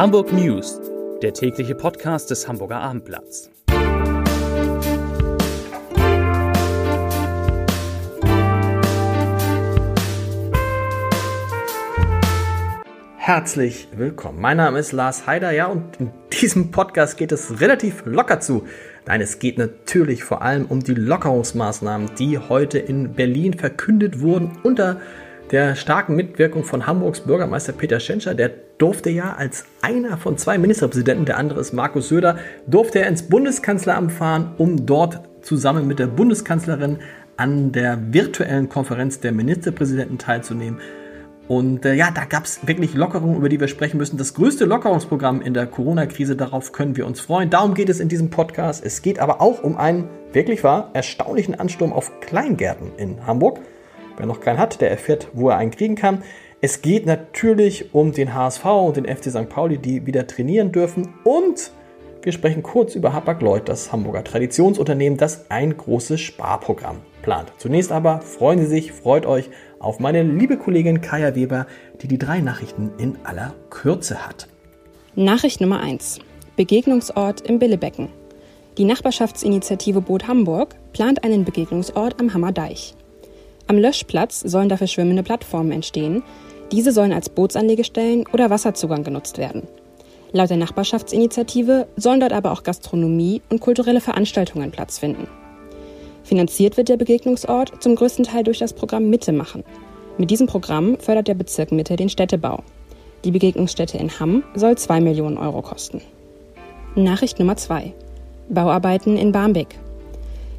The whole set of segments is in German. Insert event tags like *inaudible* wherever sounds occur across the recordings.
Hamburg News, der tägliche Podcast des Hamburger Abendblatts. Herzlich willkommen. Mein Name ist Lars Heider, ja, und in diesem Podcast geht es relativ locker zu. Nein, es geht natürlich vor allem um die Lockerungsmaßnahmen, die heute in Berlin verkündet wurden unter der starken Mitwirkung von Hamburgs Bürgermeister Peter Schenscher. Der durfte ja als einer von zwei Ministerpräsidenten, der andere ist Markus Söder, durfte er ins Bundeskanzleramt fahren, um dort zusammen mit der Bundeskanzlerin an der virtuellen Konferenz der Ministerpräsidenten teilzunehmen. Und äh, ja, da gab es wirklich Lockerungen, über die wir sprechen müssen. Das größte Lockerungsprogramm in der Corona-Krise, darauf können wir uns freuen. Darum geht es in diesem Podcast. Es geht aber auch um einen wirklich wahr erstaunlichen Ansturm auf Kleingärten in Hamburg. Wer noch keinen hat, der erfährt, wo er einen kriegen kann. Es geht natürlich um den HSV und den FC St. Pauli, die wieder trainieren dürfen. Und wir sprechen kurz über Hapag-Lloyd, das Hamburger Traditionsunternehmen, das ein großes Sparprogramm plant. Zunächst aber freuen Sie sich, freut euch auf meine liebe Kollegin Kaya Weber, die die drei Nachrichten in aller Kürze hat. Nachricht Nummer 1. Begegnungsort im Billebecken. Die Nachbarschaftsinitiative Boot Hamburg plant einen Begegnungsort am Hammerdeich. Am Löschplatz sollen dafür schwimmende Plattformen entstehen. Diese sollen als Bootsanlegestellen oder Wasserzugang genutzt werden. Laut der Nachbarschaftsinitiative sollen dort aber auch Gastronomie und kulturelle Veranstaltungen Platz finden. Finanziert wird der Begegnungsort zum größten Teil durch das Programm Mitte machen. Mit diesem Programm fördert der Bezirk Mitte den Städtebau. Die Begegnungsstätte in Hamm soll 2 Millionen Euro kosten. Nachricht Nummer 2. Bauarbeiten in Barmbek.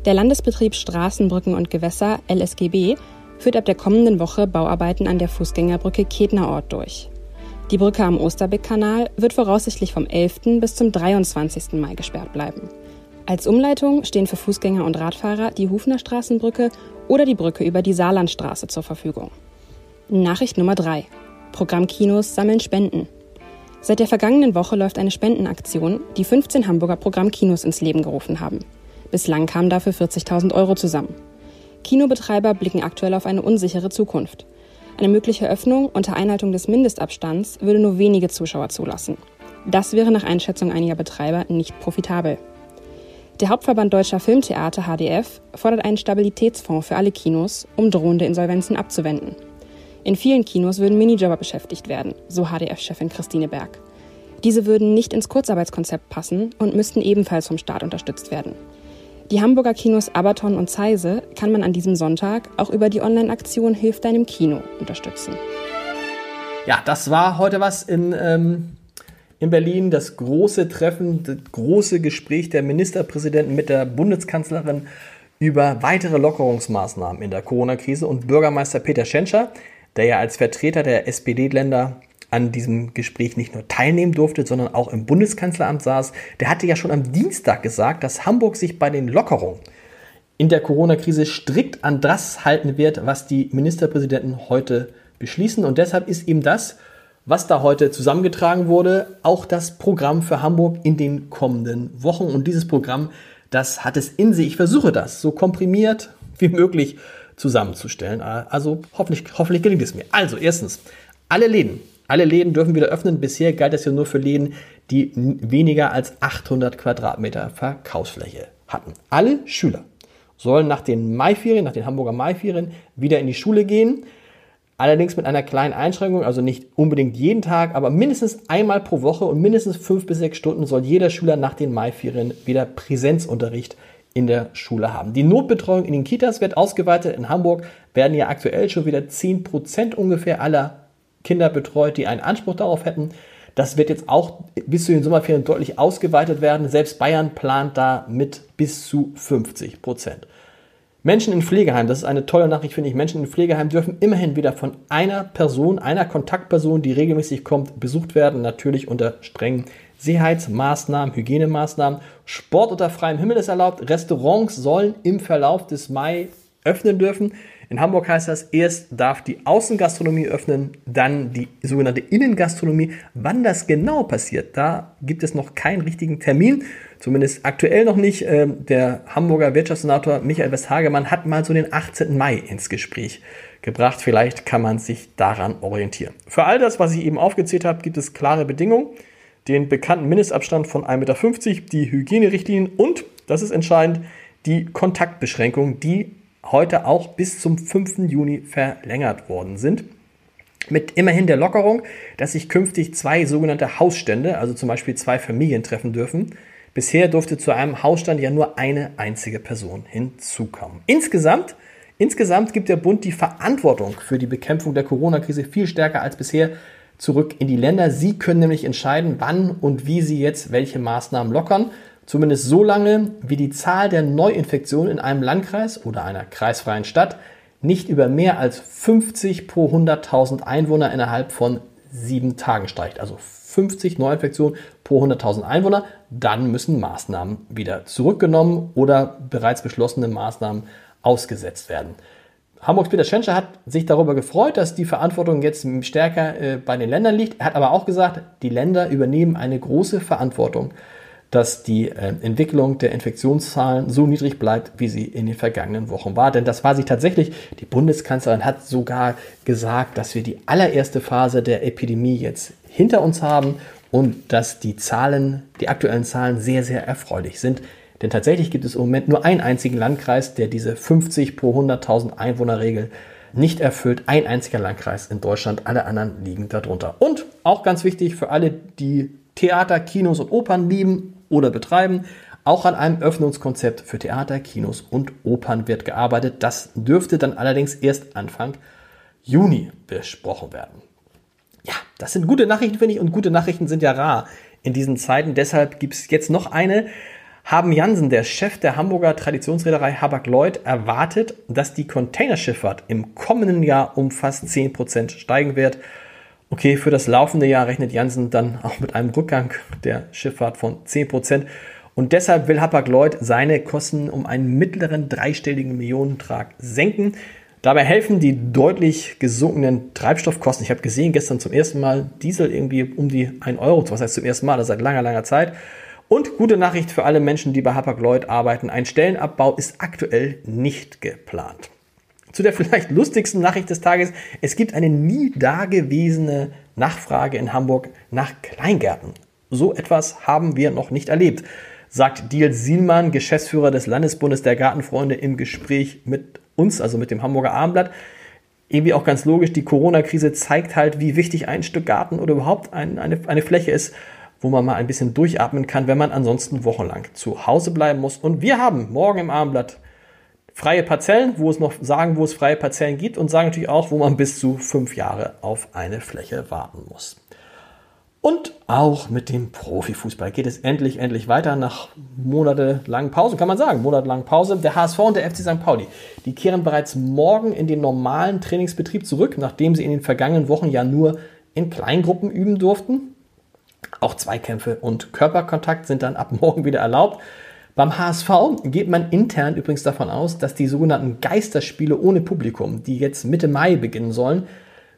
Der Landesbetrieb Straßen, Brücken und Gewässer LSGB führt ab der kommenden Woche Bauarbeiten an der Fußgängerbrücke Ketnerort durch. Die Brücke am Osterbeck-Kanal wird voraussichtlich vom 11. bis zum 23. Mai gesperrt bleiben. Als Umleitung stehen für Fußgänger und Radfahrer die Hufner Straßenbrücke oder die Brücke über die Saarlandstraße zur Verfügung. Nachricht Nummer 3. Programmkinos sammeln Spenden. Seit der vergangenen Woche läuft eine Spendenaktion, die 15 Hamburger Programmkinos ins Leben gerufen haben. Bislang kamen dafür 40.000 Euro zusammen. Kinobetreiber blicken aktuell auf eine unsichere Zukunft. Eine mögliche Öffnung unter Einhaltung des Mindestabstands würde nur wenige Zuschauer zulassen. Das wäre nach Einschätzung einiger Betreiber nicht profitabel. Der Hauptverband Deutscher Filmtheater HDF fordert einen Stabilitätsfonds für alle Kinos, um drohende Insolvenzen abzuwenden. In vielen Kinos würden Minijobber beschäftigt werden, so HDF-Chefin Christine Berg. Diese würden nicht ins Kurzarbeitskonzept passen und müssten ebenfalls vom Staat unterstützt werden. Die Hamburger Kinos Abaton und Zeise kann man an diesem Sonntag auch über die Online-Aktion Hilf deinem Kino unterstützen. Ja, das war heute was in ähm, in Berlin das große Treffen, das große Gespräch der Ministerpräsidenten mit der Bundeskanzlerin über weitere Lockerungsmaßnahmen in der Corona-Krise und Bürgermeister Peter Schenscher, der ja als Vertreter der SPD-Länder an diesem Gespräch nicht nur teilnehmen durfte, sondern auch im Bundeskanzleramt saß, der hatte ja schon am Dienstag gesagt, dass Hamburg sich bei den Lockerungen in der Corona-Krise strikt an das halten wird, was die Ministerpräsidenten heute beschließen. Und deshalb ist ihm das was da heute zusammengetragen wurde, auch das Programm für Hamburg in den kommenden Wochen. Und dieses Programm, das hat es in sich. Ich versuche das so komprimiert wie möglich zusammenzustellen. Also hoffentlich, hoffentlich gelingt es mir. Also erstens, alle Läden, alle Läden dürfen wieder öffnen. Bisher galt das ja nur für Läden, die weniger als 800 Quadratmeter Verkaufsfläche hatten. Alle Schüler sollen nach den Maiferien, nach den Hamburger Maiferien wieder in die Schule gehen. Allerdings mit einer kleinen Einschränkung, also nicht unbedingt jeden Tag, aber mindestens einmal pro Woche und mindestens fünf bis sechs Stunden soll jeder Schüler nach den Maiferien wieder Präsenzunterricht in der Schule haben. Die Notbetreuung in den Kitas wird ausgeweitet. In Hamburg werden ja aktuell schon wieder 10 Prozent ungefähr aller Kinder betreut, die einen Anspruch darauf hätten. Das wird jetzt auch bis zu den Sommerferien deutlich ausgeweitet werden. Selbst Bayern plant da mit bis zu 50 Prozent. Menschen in Pflegeheimen, das ist eine tolle Nachricht, finde ich. Menschen in Pflegeheimen dürfen immerhin wieder von einer Person, einer Kontaktperson, die regelmäßig kommt, besucht werden. Natürlich unter strengen Sicherheitsmaßnahmen, Hygienemaßnahmen. Sport unter freiem Himmel ist erlaubt. Restaurants sollen im Verlauf des Mai öffnen dürfen. In Hamburg heißt das, erst darf die Außengastronomie öffnen, dann die sogenannte Innengastronomie. Wann das genau passiert, da gibt es noch keinen richtigen Termin, zumindest aktuell noch nicht. Ähm, der Hamburger Wirtschaftssenator Michael Westhagemann hat mal so den 18. Mai ins Gespräch gebracht. Vielleicht kann man sich daran orientieren. Für all das, was ich eben aufgezählt habe, gibt es klare Bedingungen. den bekannten Mindestabstand von 1,50 Meter, die Hygienerichtlinien und, das ist entscheidend, die Kontaktbeschränkungen, die heute auch bis zum 5. Juni verlängert worden sind. Mit immerhin der Lockerung, dass sich künftig zwei sogenannte Hausstände, also zum Beispiel zwei Familien treffen dürfen. Bisher durfte zu einem Hausstand ja nur eine einzige Person hinzukommen. Insgesamt, insgesamt gibt der Bund die Verantwortung für die Bekämpfung der Corona-Krise viel stärker als bisher zurück in die Länder. Sie können nämlich entscheiden, wann und wie sie jetzt welche Maßnahmen lockern. Zumindest so lange, wie die Zahl der Neuinfektionen in einem Landkreis oder einer kreisfreien Stadt nicht über mehr als 50 pro 100.000 Einwohner innerhalb von sieben Tagen steigt. Also 50 Neuinfektionen pro 100.000 Einwohner, dann müssen Maßnahmen wieder zurückgenommen oder bereits beschlossene Maßnahmen ausgesetzt werden. Hamburgs Peter Schenscher hat sich darüber gefreut, dass die Verantwortung jetzt stärker äh, bei den Ländern liegt. Er hat aber auch gesagt, die Länder übernehmen eine große Verantwortung, dass die äh, Entwicklung der Infektionszahlen so niedrig bleibt, wie sie in den vergangenen Wochen war. Denn das war sie tatsächlich. Die Bundeskanzlerin hat sogar gesagt, dass wir die allererste Phase der Epidemie jetzt hinter uns haben und dass die Zahlen, die aktuellen Zahlen sehr, sehr erfreulich sind. Denn tatsächlich gibt es im Moment nur einen einzigen Landkreis, der diese 50 pro 100.000 Einwohner-Regel nicht erfüllt. Ein einziger Landkreis in Deutschland, alle anderen liegen darunter. Und auch ganz wichtig für alle, die Theater, Kinos und Opern lieben oder betreiben, auch an einem Öffnungskonzept für Theater, Kinos und Opern wird gearbeitet. Das dürfte dann allerdings erst Anfang Juni besprochen werden. Ja, das sind gute Nachrichten, finde ich, und gute Nachrichten sind ja rar in diesen Zeiten. Deshalb gibt es jetzt noch eine. Haben Jansen, der Chef der Hamburger Traditionsreederei Habak-Lloyd, erwartet, dass die Containerschifffahrt im kommenden Jahr um fast 10% steigen wird. Okay, für das laufende Jahr rechnet Jansen dann auch mit einem Rückgang der Schifffahrt von 10%. Und deshalb will Hapag-Lloyd seine Kosten um einen mittleren dreistelligen Millionentrag senken. Dabei helfen die deutlich gesunkenen Treibstoffkosten. Ich habe gesehen, gestern zum ersten Mal Diesel irgendwie um die 1 Euro, was heißt zum ersten Mal, das seit langer, langer Zeit. Und gute Nachricht für alle Menschen, die bei Hapag-Lloyd arbeiten. Ein Stellenabbau ist aktuell nicht geplant. Zu der vielleicht lustigsten Nachricht des Tages. Es gibt eine nie dagewesene Nachfrage in Hamburg nach Kleingärten. So etwas haben wir noch nicht erlebt, sagt Diel Sielmann, Geschäftsführer des Landesbundes der Gartenfreunde im Gespräch mit uns, also mit dem Hamburger Abendblatt. Irgendwie auch ganz logisch, die Corona-Krise zeigt halt, wie wichtig ein Stück Garten oder überhaupt ein, eine, eine Fläche ist, wo man mal ein bisschen durchatmen kann, wenn man ansonsten wochenlang zu Hause bleiben muss. Und wir haben morgen im Abendblatt freie Parzellen, wo es noch sagen, wo es freie Parzellen gibt und sagen natürlich auch, wo man bis zu fünf Jahre auf eine Fläche warten muss. Und auch mit dem Profifußball geht es endlich, endlich weiter nach monatelangen Pause, kann man sagen, monatelangen Pause. Der HSV und der FC St. Pauli, die kehren bereits morgen in den normalen Trainingsbetrieb zurück, nachdem sie in den vergangenen Wochen ja nur in Kleingruppen üben durften. Auch Zweikämpfe und Körperkontakt sind dann ab *laughs* morgen wieder erlaubt. Beim HSV geht man intern übrigens davon aus, dass die sogenannten Geisterspiele ohne Publikum, die jetzt Mitte Mai beginnen sollen,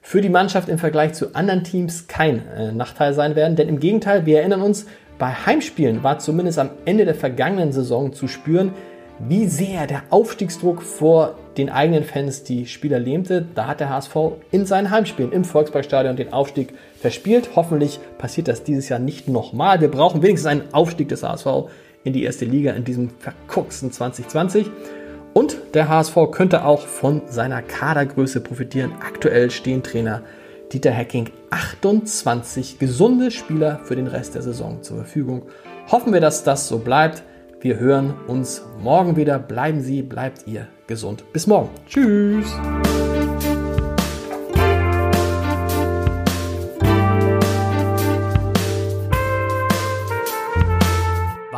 für die Mannschaft im Vergleich zu anderen Teams kein äh, Nachteil sein werden. Denn im Gegenteil, wir erinnern uns, bei Heimspielen war zumindest am Ende der vergangenen Saison zu spüren, wie sehr der Aufstiegsdruck vor den eigenen Fans die Spieler lähmte. Da hat der HSV in seinen Heimspielen im Volksparkstadion den Aufstieg verspielt. Hoffentlich passiert das dieses Jahr nicht nochmal. Wir brauchen wenigstens einen Aufstieg des HSV in die erste Liga in diesem verkucksten 2020. Und der HSV könnte auch von seiner Kadergröße profitieren. Aktuell stehen Trainer Dieter Hecking 28 gesunde Spieler für den Rest der Saison zur Verfügung. Hoffen wir, dass das so bleibt. Wir hören uns morgen wieder. Bleiben Sie, bleibt ihr gesund. Bis morgen. Tschüss.